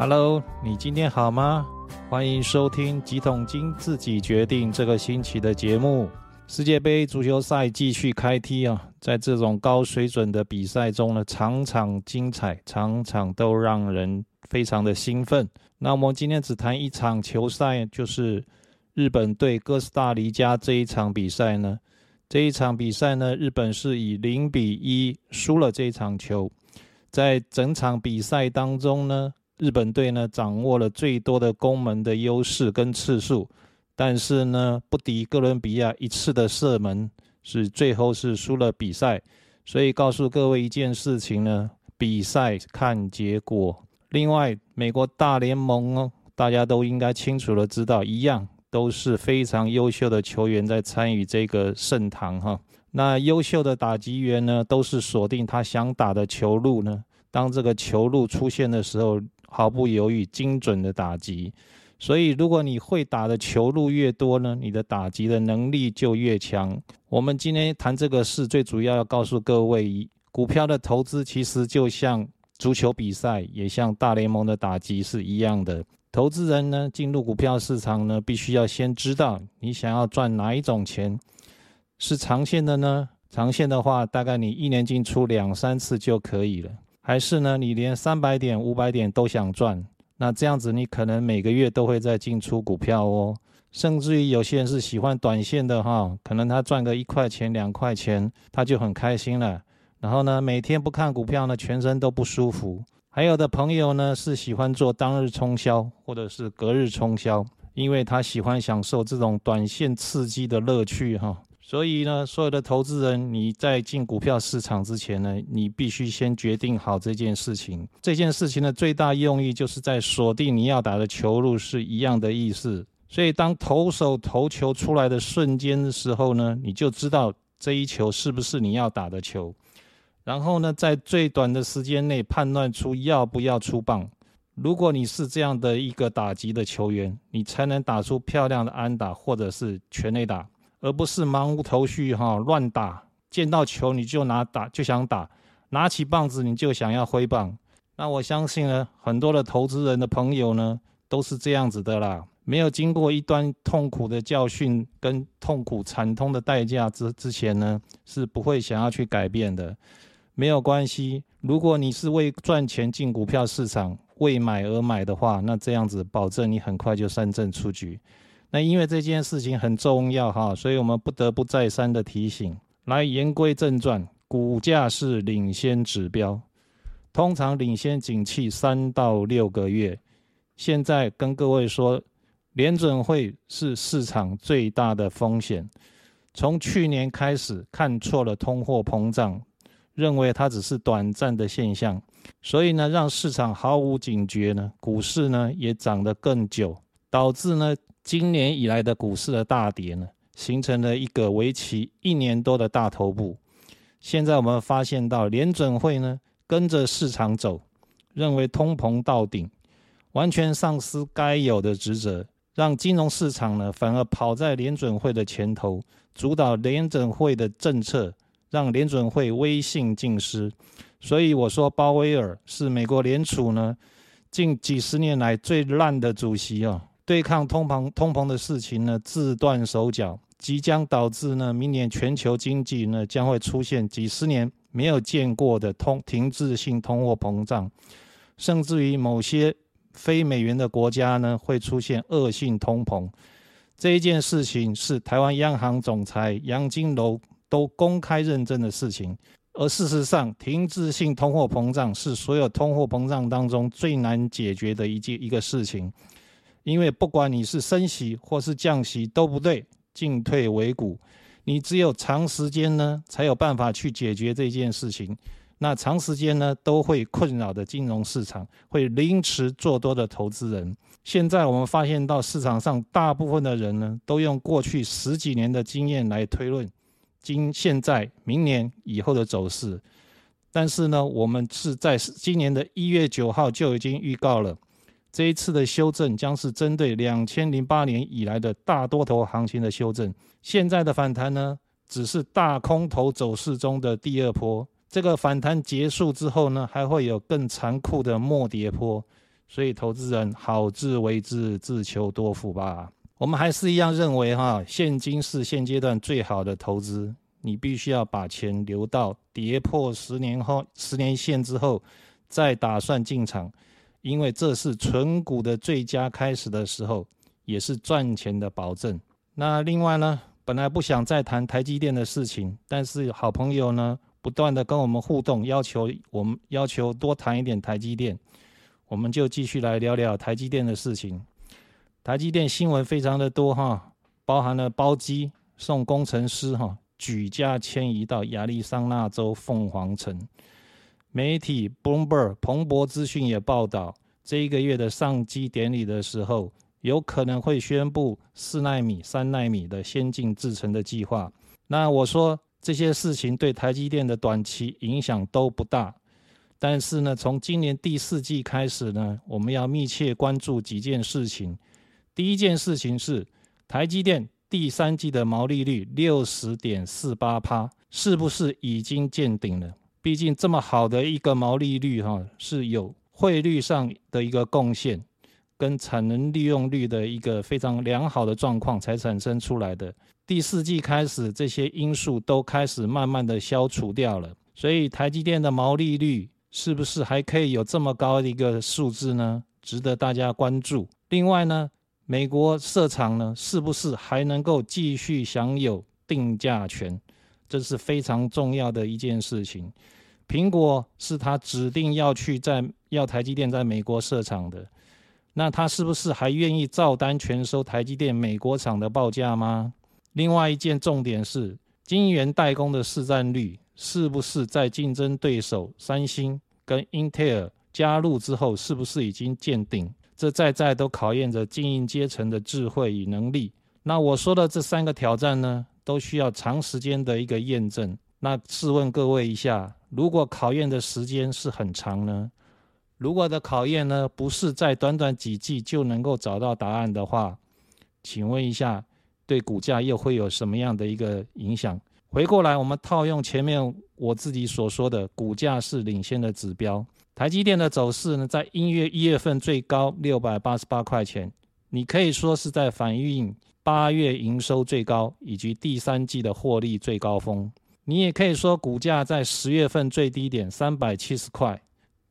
Hello，你今天好吗？欢迎收听几桶金自己决定这个星期的节目。世界杯足球赛继续开踢啊！在这种高水准的比赛中呢，场场精彩，场场都让人非常的兴奋。那我们今天只谈一场球赛，就是日本对哥斯达黎加这一场比赛呢。这一场比赛呢，日本是以零比一输了这一场球。在整场比赛当中呢，日本队呢掌握了最多的攻门的优势跟次数。但是呢，不敌哥伦比亚一次的射门，是最后是输了比赛。所以告诉各位一件事情呢，比赛看结果。另外，美国大联盟哦，大家都应该清楚的知道，一样都是非常优秀的球员在参与这个盛唐哈。那优秀的打击员呢，都是锁定他想打的球路呢，当这个球路出现的时候，毫不犹豫精准的打击。所以，如果你会打的球路越多呢，你的打击的能力就越强。我们今天谈这个事，最主要要告诉各位，股票的投资其实就像足球比赛，也像大联盟的打击是一样的。投资人呢，进入股票市场呢，必须要先知道你想要赚哪一种钱，是长线的呢？长线的话，大概你一年进出两三次就可以了，还是呢，你连三百点、五百点都想赚？那这样子，你可能每个月都会在进出股票哦，甚至于有些人是喜欢短线的哈，可能他赚个一块钱、两块钱，他就很开心了。然后呢，每天不看股票呢，全身都不舒服。还有的朋友呢，是喜欢做当日冲销或者是隔日冲销，因为他喜欢享受这种短线刺激的乐趣哈。所以呢，所有的投资人，你在进股票市场之前呢，你必须先决定好这件事情。这件事情的最大用意，就是在锁定你要打的球路是一样的意思。所以，当投手投球出来的瞬间的时候呢，你就知道这一球是不是你要打的球。然后呢，在最短的时间内判断出要不要出棒。如果你是这样的一个打击的球员，你才能打出漂亮的安打或者是全垒打。而不是茫无头绪哈乱打，见到球你就拿打就想打，拿起棒子你就想要挥棒。那我相信呢，很多的投资人的朋友呢都是这样子的啦，没有经过一段痛苦的教训跟痛苦惨痛的代价之之前呢，是不会想要去改变的。没有关系，如果你是为赚钱进股票市场，为买而买的话，那这样子保证你很快就三振出局。那因为这件事情很重要哈，所以我们不得不再三的提醒。来言归正传，股价是领先指标，通常领先景气三到六个月。现在跟各位说，联准会是市场最大的风险。从去年开始看错了通货膨胀，认为它只是短暂的现象，所以呢，让市场毫无警觉呢，股市呢也涨得更久，导致呢。今年以来的股市的大跌呢，形成了一个为期一年多的大头部。现在我们发现到联准会呢跟着市场走，认为通膨到顶，完全丧失该有的职责，让金融市场呢反而跑在联准会的前头，主导联准会的政策，让联准会威信尽失。所以我说鲍威尔是美国联储呢近几十年来最烂的主席啊。对抗通膨通膨的事情呢，自断手脚，即将导致呢，明年全球经济呢将会出现几十年没有见过的通停滞性通货膨胀，甚至于某些非美元的国家呢会出现恶性通膨。这一件事情是台湾央行总裁杨金楼都公开认证的事情，而事实上，停滞性通货膨胀是所有通货膨胀当中最难解决的一件一个事情。因为不管你是升息或是降息都不对，进退维谷，你只有长时间呢才有办法去解决这件事情。那长时间呢都会困扰的金融市场，会凌迟做多的投资人。现在我们发现到市场上大部分的人呢，都用过去十几年的经验来推论今现在、明年以后的走势。但是呢，我们是在今年的一月九号就已经预告了。这一次的修正将是针对两千零八年以来的大多头行情的修正。现在的反弹呢，只是大空头走势中的第二波。这个反弹结束之后呢，还会有更残酷的末跌波。所以投资人好自为之，自求多福吧。我们还是一样认为哈，现金是现阶段最好的投资。你必须要把钱留到跌破十年后十年线之后，再打算进场，因为这是存股的最佳开始的时候，也是赚钱的保证。那另外呢，本来不想再谈台积电的事情，但是好朋友呢不断的跟我们互动，要求我们要求多谈一点台积电，我们就继续来聊聊台积电的事情。台积电新闻非常的多哈，包含了包机送工程师哈。举家迁移到亚利桑那州凤凰城。媒体 Bloomberg 彭博资讯也报道，这一个月的上机典礼的时候，有可能会宣布四纳米、三纳米的先进制程的计划。那我说这些事情对台积电的短期影响都不大，但是呢，从今年第四季开始呢，我们要密切关注几件事情。第一件事情是台积电。第三季的毛利率六十点四八趴，是不是已经见顶了？毕竟这么好的一个毛利率，哈，是有汇率上的一个贡献，跟产能利用率的一个非常良好的状况才产生出来的。第四季开始，这些因素都开始慢慢的消除掉了，所以台积电的毛利率是不是还可以有这么高的一个数字呢？值得大家关注。另外呢？美国设厂呢，是不是还能够继续享有定价权？这是非常重要的一件事情。苹果是他指定要去在要台积电在美国设厂的，那他是不是还愿意照单全收台积电美国厂的报价吗？另外一件重点是，晶圆代工的市占率是不是在竞争对手三星跟英特尔加入之后，是不是已经见顶？这在在都考验着精英阶层的智慧与能力。那我说的这三个挑战呢，都需要长时间的一个验证。那试问各位一下，如果考验的时间是很长呢？如果的考验呢，不是在短短几季就能够找到答案的话，请问一下，对股价又会有什么样的一个影响？回过来，我们套用前面我自己所说的，股价是领先的指标。台积电的走势呢，在一月一月份最高六百八十八块钱，你可以说是在反映八月营收最高以及第三季的获利最高峰。你也可以说股价在十月份最低点三百七十块，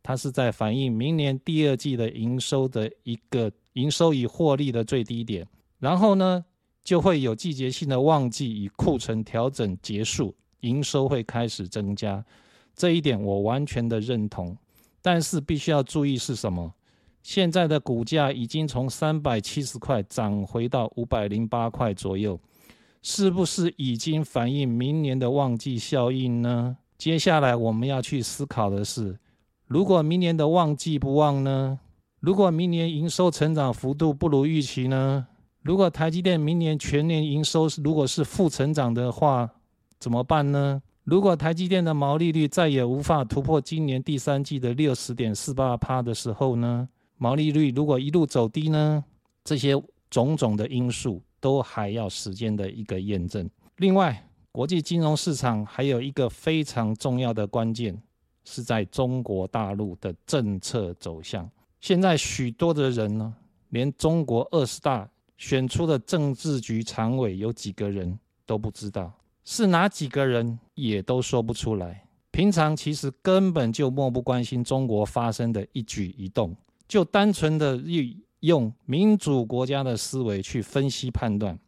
它是在反映明年第二季的营收的一个营收与获利的最低点。然后呢，就会有季节性的旺季与库存调整结束，营收会开始增加。这一点我完全的认同。但是必须要注意是什么？现在的股价已经从三百七十块涨回到五百零八块左右，是不是已经反映明年的旺季效应呢？接下来我们要去思考的是，如果明年的旺季不旺呢？如果明年营收成长幅度不如预期呢？如果台积电明年全年营收如果是负成长的话，怎么办呢？如果台积电的毛利率再也无法突破今年第三季的六十点四八趴的时候呢？毛利率如果一路走低呢？这些种种的因素都还要时间的一个验证。另外，国际金融市场还有一个非常重要的关键，是在中国大陆的政策走向。现在许多的人呢，连中国二十大选出的政治局常委有几个人都不知道。是哪几个人也都说不出来。平常其实根本就漠不关心中国发生的一举一动，就单纯的用民主国家的思维去分析判断，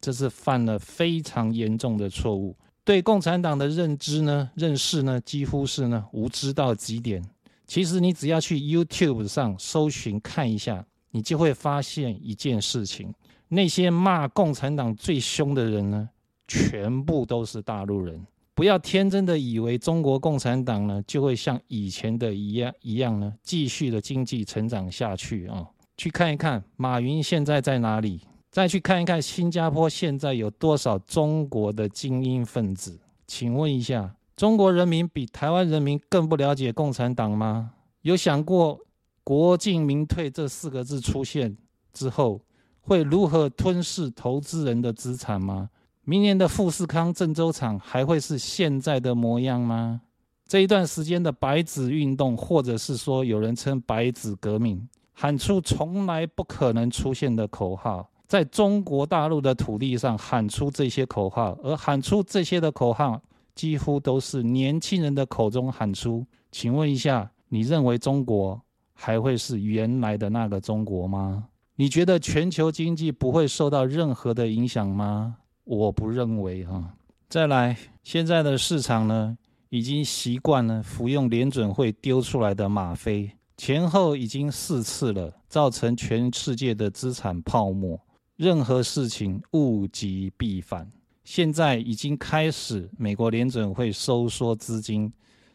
这是犯了非常严重的错误。对共产党的认知呢、认识呢，几乎是呢无知到极点。其实你只要去 YouTube 上搜寻看一下，你就会发现一件事情：那些骂共产党最凶的人呢。全部都是大陆人，不要天真的以为中国共产党呢就会像以前的一样一样呢继续的经济成长下去啊！去看一看马云现在在哪里，再去看一看新加坡现在有多少中国的精英分子。请问一下，中国人民比台湾人民更不了解共产党吗？有想过“国进民退”这四个字出现之后会如何吞噬投资人的资产吗？明年的富士康郑州厂还会是现在的模样吗？这一段时间的白纸运动，或者是说有人称白纸革命，喊出从来不可能出现的口号，在中国大陆的土地上喊出这些口号，而喊出这些的口号，几乎都是年轻人的口中喊出。请问一下，你认为中国还会是原来的那个中国吗？你觉得全球经济不会受到任何的影响吗？我不认为哈。再来，现在的市场呢，已经习惯了服用联准会丢出来的吗啡，前后已经四次了，造成全世界的资产泡沫。任何事情物极必反，现在已经开始，美国联准会收缩资金，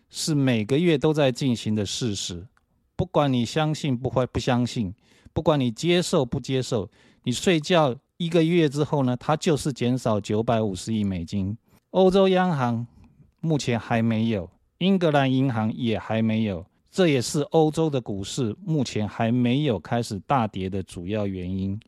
是每个月都在进行的事实。不管你相信不会不相信，不管你接受不接受，你睡觉。一个月之后呢，它就是减少九百五十亿美金。欧洲央行目前还没有，英格兰银行也还没有，这也是欧洲的股市目前还没有开始大跌的主要原因。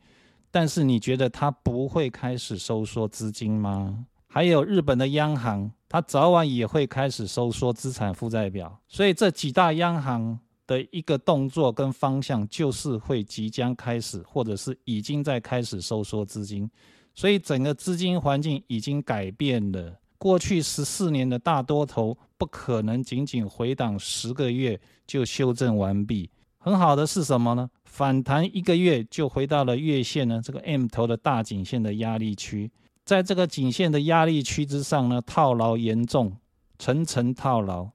但是你觉得它不会开始收缩资金吗？还有日本的央行，它早晚也会开始收缩资产负债表。所以这几大央行。的一个动作跟方向，就是会即将开始，或者是已经在开始收缩资金，所以整个资金环境已经改变了。过去十四年的大多头不可能仅仅回档十个月就修正完毕。很好的是什么呢？反弹一个月就回到了月线呢这个 M 头的大颈线的压力区，在这个颈线的压力区之上呢，套牢严重，层层套牢，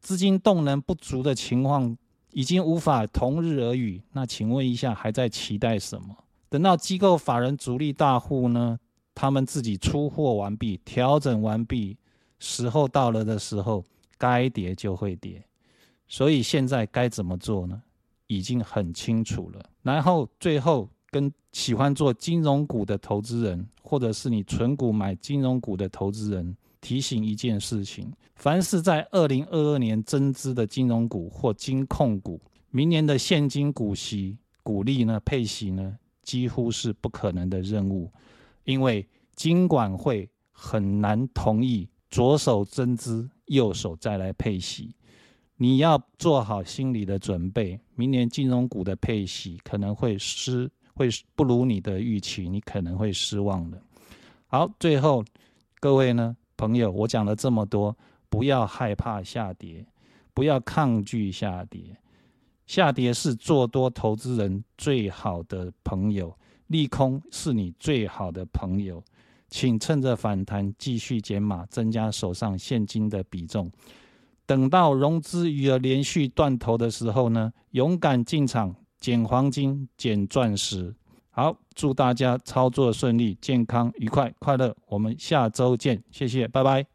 资金动能不足的情况。已经无法同日而语，那请问一下，还在期待什么？等到机构法人主力大户呢，他们自己出货完毕、调整完毕，时候到了的时候，该跌就会跌。所以现在该怎么做呢？已经很清楚了。然后最后跟喜欢做金融股的投资人，或者是你纯股买金融股的投资人。提醒一件事情：凡是在二零二二年增资的金融股或金控股，明年的现金股息、股利呢、配息呢，几乎是不可能的任务，因为金管会很难同意左手增资，右手再来配息。你要做好心理的准备，明年金融股的配息可能会失，会不如你的预期，你可能会失望的。好，最后各位呢？朋友，我讲了这么多，不要害怕下跌，不要抗拒下跌。下跌是做多投资人最好的朋友，利空是你最好的朋友。请趁着反弹继续减码，增加手上现金的比重。等到融资余额连续断头的时候呢，勇敢进场捡黄金、捡钻石。好，祝大家操作顺利、健康、愉快、快乐。我们下周见，谢谢，拜拜。